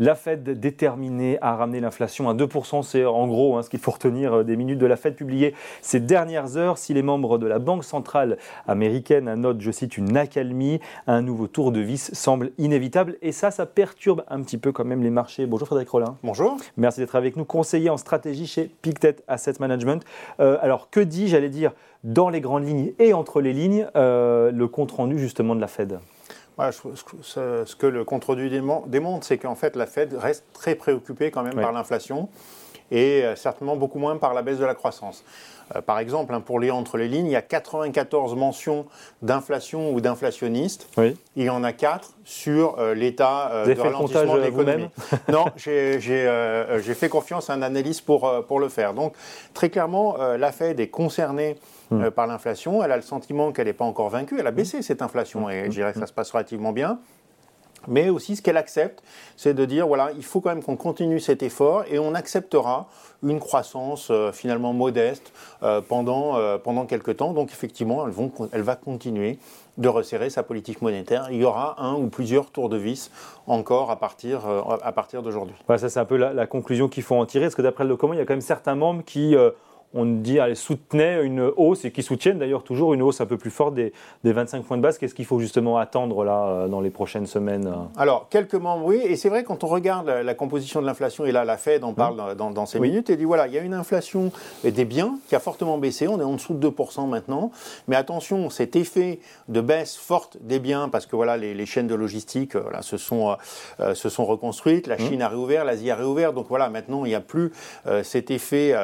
La Fed déterminée à ramener l'inflation à 2%, c'est en gros hein, ce qu'il faut retenir euh, des minutes de la Fed publiées ces dernières heures. Si les membres de la Banque centrale américaine notent, je cite, une accalmie, un nouveau tour de vis semble inévitable. Et ça, ça perturbe un petit peu quand même les marchés. Bonjour Frédéric Rollin. Bonjour. Merci d'être avec nous, conseiller en stratégie chez Pictet Asset Management. Euh, alors que dit, j'allais dire, dans les grandes lignes et entre les lignes, euh, le compte-rendu justement de la Fed? Ce que le contre-du démontre, c'est qu'en fait, la Fed reste très préoccupée quand même par l'inflation et euh, certainement beaucoup moins par la baisse de la croissance. Euh, par exemple, hein, pour lire entre les lignes, il y a 94 mentions d'inflation ou d'inflationnistes. Il y en a 4 sur euh, l'état de ralentissement de l'économie. non, j'ai fait confiance à un analyste pour, pour le faire. Donc, très clairement, la Fed est concernée hmm. par l'inflation. Elle a le sentiment qu'elle n'est pas encore vaincue. Elle a baissé cette inflation et je dirais que ça se passe relativement bien. Mais aussi, ce qu'elle accepte, c'est de dire voilà, il faut quand même qu'on continue cet effort et on acceptera une croissance euh, finalement modeste euh, pendant, euh, pendant quelques temps. Donc, effectivement, vont, elle va continuer de resserrer sa politique monétaire. Il y aura un ou plusieurs tours de vis encore à partir, à partir d'aujourd'hui. ça, c'est un peu la, conclusion qu'il faut en tirer. Parce que d'après le document, il y a quand même certains membres qui on dit qu'elle soutenait une hausse et qui soutiennent d'ailleurs toujours une hausse un peu plus forte des, 25 points de base. Qu'est-ce qu'il faut justement attendre là euh, dans les prochaines semaines euh Alors, quelques membres, oui, et c'est vrai quand on regarde la, composition de l'inflation, et là la Fed en parle mmh. dans, ces minutes, et dit voilà, il y a une inflation des biens qui a fortement baissé, on est en dessous de 2% maintenant, mais attention, cet effet de baisse forte des biens, parce que voilà, les, chaînes de logistique euh, se, sont, se sont reconstruites, la mmh. Chine a réouvert, l'Asie a réouvert, donc voilà, maintenant il n'y a plus cet effet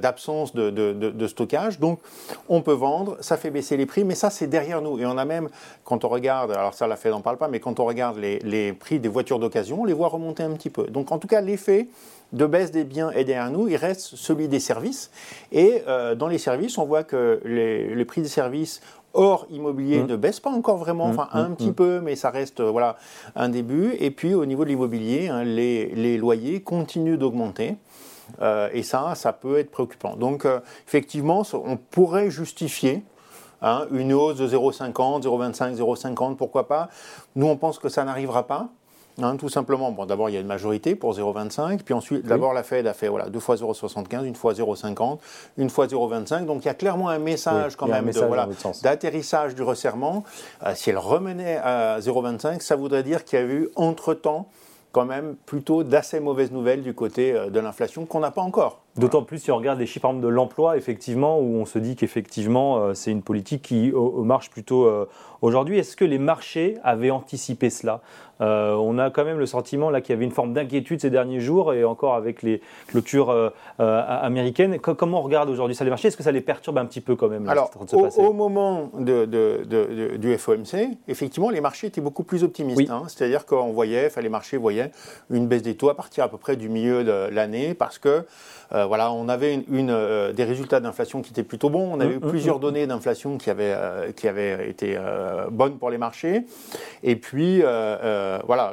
d'absence de, stockage. Donc, on peut vendre, ça fait baisser les prix, mais ça, c'est derrière nous. Et on a même, quand on regarde, alors ça, la Fed n'en parle pas, mais quand on regarde les, prix des voitures d'occasion, on les voit remonter un petit peu. Donc, en tout cas, l'effet de baisse des biens est derrière nous, il reste celui des services. Et euh, dans les services, on voit que les, prix des services hors immobilier mmh. ne baissent pas encore vraiment, mmh, enfin un mmh, petit peu, mais ça reste euh, voilà un début. Et puis au niveau de l'immobilier, hein, les, les, loyers continuent d'augmenter. Euh, et ça, ça peut être préoccupant. Donc, euh, effectivement, on pourrait justifier hein, une hausse de 0,50, 0,25, 0,50, pourquoi pas. Nous, on pense que ça n'arrivera pas. Hein, tout simplement, bon, d'abord il y a une majorité pour 0,25, puis ensuite, d'abord la Fed a fait voilà, deux fois 0,75, une fois 0,50, une fois 0,25. Donc il y a clairement un message quand même d'atterrissage du resserrement. Euh, si elle remenait à 0,25, ça voudrait dire qu'il y a eu entre-temps quand même plutôt d'assez mauvaises nouvelles du côté euh, de l'inflation qu'on n'a pas encore. D'autant plus si on regarde les chiffres de l'emploi, effectivement, où on se dit qu'effectivement, euh, c'est une politique qui marche plutôt euh, aujourd'hui. Est-ce que les marchés avaient anticipé cela? Euh, On a quand même le sentiment là qu'il y avait une forme d'inquiétude ces derniers jours, et encore avec les clôtures américaines. comment on regarde aujourd'hui ça les marchés? Est-ce que ça les perturbe un petit peu quand même Alors, au, moment de, du FOMC, effectivement, les marchés étaient beaucoup plus optimistes. Hein. C'est-à-dire qu'on voyait, enfin, les marchés voyaient une baisse des taux à partir à peu près du milieu de l'année, parce que euh, voilà, on avait une, euh, des résultats d'inflation qui étaient plutôt bons. On avait eu mmh, mmh, plusieurs mmh. données d'inflation qui avaient, euh, qui avaient été bonnes pour les marchés. Et puis, voilà,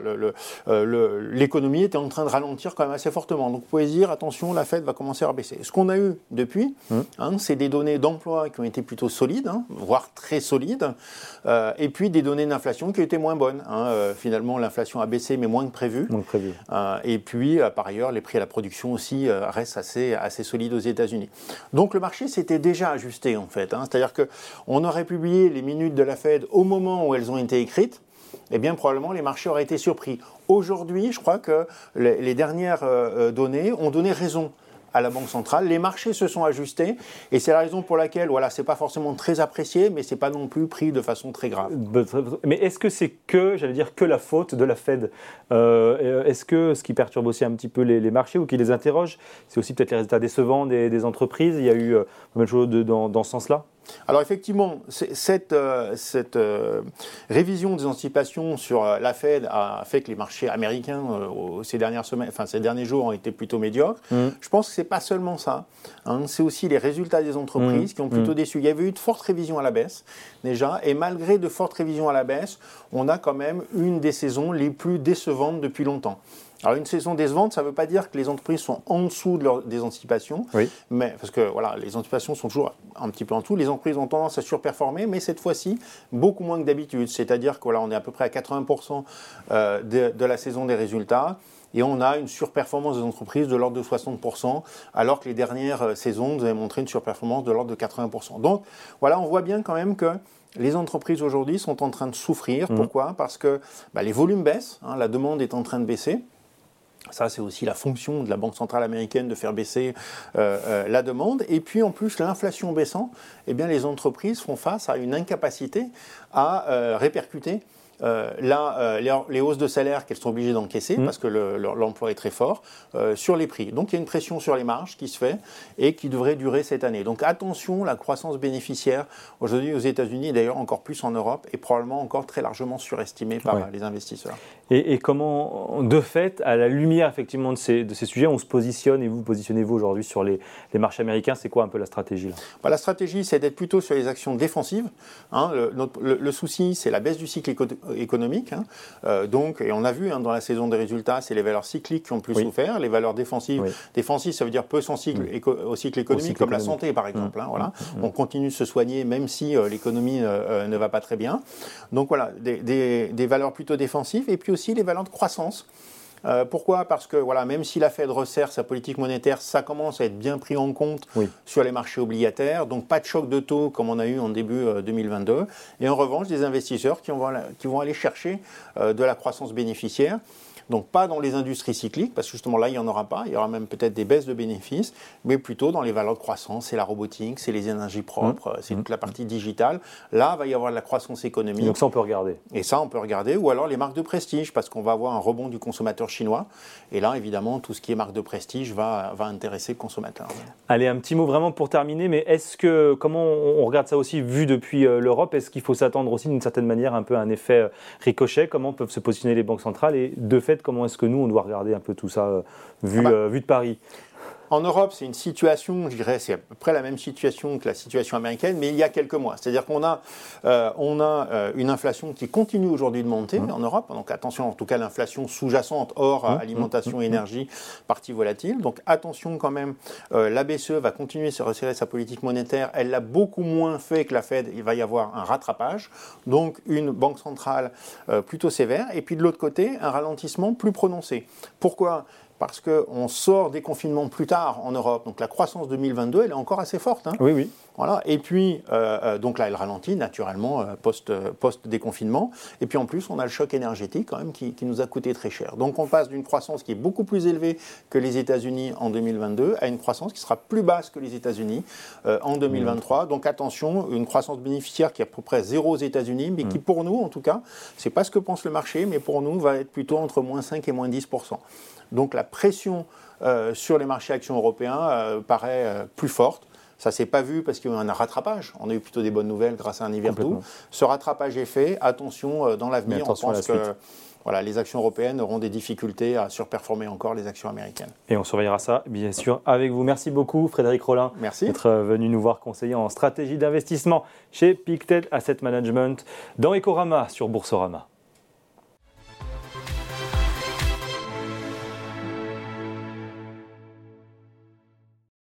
l'économie était en train de ralentir quand même assez fortement. Donc, vous pouvez dire, attention, la Fed va commencer à baisser. Ce qu'on a eu depuis, hein, c'est des données d'emploi qui ont été plutôt solides, hein, voire très solides, et puis des données d'inflation qui étaient moins bonnes. Hein. finalement, l'inflation a baissé, mais moins que prévu. Moins que prévu. et puis, par ailleurs, les prix à la production aussi restent assez assez, solide aux États-Unis. Donc le marché s'était déjà ajusté en fait. Hein. C'est-à-dire qu'on aurait publié les minutes de la Fed au moment où elles ont été écrites. Eh bien, probablement, les marchés auraient été surpris. Aujourd'hui, je crois que les, dernières euh, euh, données ont donné raison à la Banque centrale. Les marchés se sont ajustés et c'est la raison pour laquelle, voilà, c'est pas forcément très apprécié, mais c'est pas non plus pris de façon très grave. Mais est-ce que c'est que, j'allais dire, que la faute de la Fed? Euh, Est-ce que ce qui perturbe aussi un petit peu les, marchés ou qui les interroge, c'est aussi peut-être les résultats décevants des, entreprises? Il y a eu euh, pas mal de dans, dans ce sens-là? Alors effectivement, cette, euh, cette euh, révision des anticipations sur euh, la Fed a fait que les marchés américains ces dernières semaines, enfin ces derniers jours ont été plutôt médiocres. Mm. Je pense que c'est pas seulement ça. Hein. c'est aussi les résultats des entreprises mm. qui ont plutôt mm. déçu. Il y avait eu de fortes révisions à la baisse déjà, et malgré de fortes révisions à la baisse, on a quand même une des saisons les plus décevantes depuis longtemps. Alors une saison décevante, ça ne veut pas dire que les entreprises sont en dessous de leur, des anticipations, mais parce que voilà, les anticipations sont toujours un petit peu en dessous. Les entreprises ont tendance à surperformer, mais cette fois-ci beaucoup moins que d'habitude. C'est-à-dire qu'on est à peu près à 80% euh, de, de, la saison des résultats. et on a une surperformance des entreprises de l'ordre de 60%, alors que les dernières euh, saisons nous avaient montré une surperformance de l'ordre de 80%. Donc voilà, on voit bien quand même que les entreprises aujourd'hui sont en train de souffrir. Mmh. Pourquoi? Parce que bah, les volumes baissent, hein, la demande est en train de baisser. Ça, c'est aussi la fonction de la Banque centrale américaine de faire baisser euh, euh, la demande. Et puis, en plus, l'inflation baissant, eh bien, les entreprises font face à une incapacité à répercuter euh, là, euh, les, hausses de salaire qu'elles sont obligées d'encaisser mmh. parce que l'emploi est très fort euh, sur les prix. Donc il y a une pression sur les marges qui se fait et qui devrait durer cette année. Donc attention, la croissance bénéficiaire aujourd'hui aux États-Unis et d'ailleurs encore plus en Europe est probablement encore très largement surestimée par les investisseurs. Et, comment, de fait, à la lumière effectivement de ces, de ces sujets, on se positionne et vous positionnez-vous aujourd'hui sur les, marchés américains C'est quoi un peu la stratégie bah, La stratégie, c'est d'être plutôt sur les actions défensives. Hein. le, souci, c'est la baisse du cycle économique. Hein. Euh, donc, et on a vu hein, dans la saison des résultats, c'est les valeurs cycliques qui ont plus souffert. Les valeurs défensives, défensives, ça veut dire peu sensibles au cycle économique, comme la santé par exemple. Hein, voilà. Mmh. Mmh. On continue de se soigner même si euh, l'économie euh, ne va pas très bien. Donc voilà, des, des, valeurs plutôt défensives et puis aussi les valeurs de croissance. Euh, pourquoi? Parce que voilà, même si la Fed resserre sa politique monétaire, ça commence à être bien pris en compte sur les marchés obligataires. Donc pas de choc de taux comme on a eu en début 2022. Euh, Et en revanche, des investisseurs qui, qui vont aller chercher euh, de la croissance bénéficiaire. Donc pas dans les industries cycliques, parce que justement là, il n'y en aura pas. Il y aura même peut-être des baisses de bénéfices, mais plutôt dans les valeurs de croissance. C'est la robotique, c'est les énergies propres, mmh. c'est toute la partie digitale. Là, il va y avoir de la croissance économique. donc ça, on peut regarder. Et ça, on peut regarder. Ou alors les marques de prestige, parce qu'on va avoir un rebond du consommateur chinois. Et là, évidemment, tout ce qui est marque de prestige va, va intéresser le consommateur. Allez, un petit mot vraiment pour terminer. Mais est-ce que, comment on regarde ça aussi vu depuis euh, l'Europe Est-ce qu'il faut s'attendre aussi d'une certaine manière un peu à un effet euh, ricochet? Comment peuvent se positionner les banques centrales? Et de fait, comment est-ce que nous, on doit regarder un peu tout ça euh, vu, ah bah. euh, vu de Paris? En Europe, c'est une situation, je dirais, c'est à peu près la même situation que la situation américaine, mais il y a quelques mois. C'est-à-dire qu'on a, euh, on a euh, une inflation qui continue aujourd'hui de monter mmh. en Europe. Donc attention, en tout cas, l'inflation sous-jacente hors mmh. alimentation, mmh. énergie, partie volatile. Donc attention quand même, euh, la BCE va continuer à se resserrer sa politique monétaire. Elle l'a beaucoup moins fait que la Fed. Il va y avoir un rattrapage. Donc une banque centrale plutôt sévère. Et puis de l'autre côté, un ralentissement plus prononcé. Pourquoi? Parce qu'on sort des confinements plus tard en Europe. Donc la croissance 2022, elle est encore assez forte. Hein. Oui, oui. Voilà. Et puis, euh, euh, donc là, elle ralentit naturellement euh, post, post, déconfinement. Et puis en plus, on a le choc énergétique quand même qui, nous a coûté très cher. Donc on passe d'une croissance qui est beaucoup plus élevée que les États-Unis en 2022 à une croissance qui sera plus basse que les États-Unis en 2023. Donc attention, une croissance bénéficiaire qui est à peu près zéro aux États-Unis, mais qui mm. pour nous, en tout cas, c'est pas ce que pense le marché, mais pour nous va être plutôt entre moins 5 et moins 10 donc la pression euh, sur les marchés actions européens euh, paraît euh, plus forte. Ça ne s'est pas vu parce qu'il y a eu un rattrapage. On a eu plutôt des bonnes nouvelles grâce à un hiver doux. Ce rattrapage est fait. Attention dans l'avenir, on pense que voilà, les actions européennes auront des difficultés à surperformer encore les actions américaines. Et on surveillera ça, bien sûr, avec vous. Merci beaucoup, Frédéric Rollin, d'être venu nous voir conseiller en stratégie d'investissement chez Pictet Asset Management dans Ecorama sur Boursorama.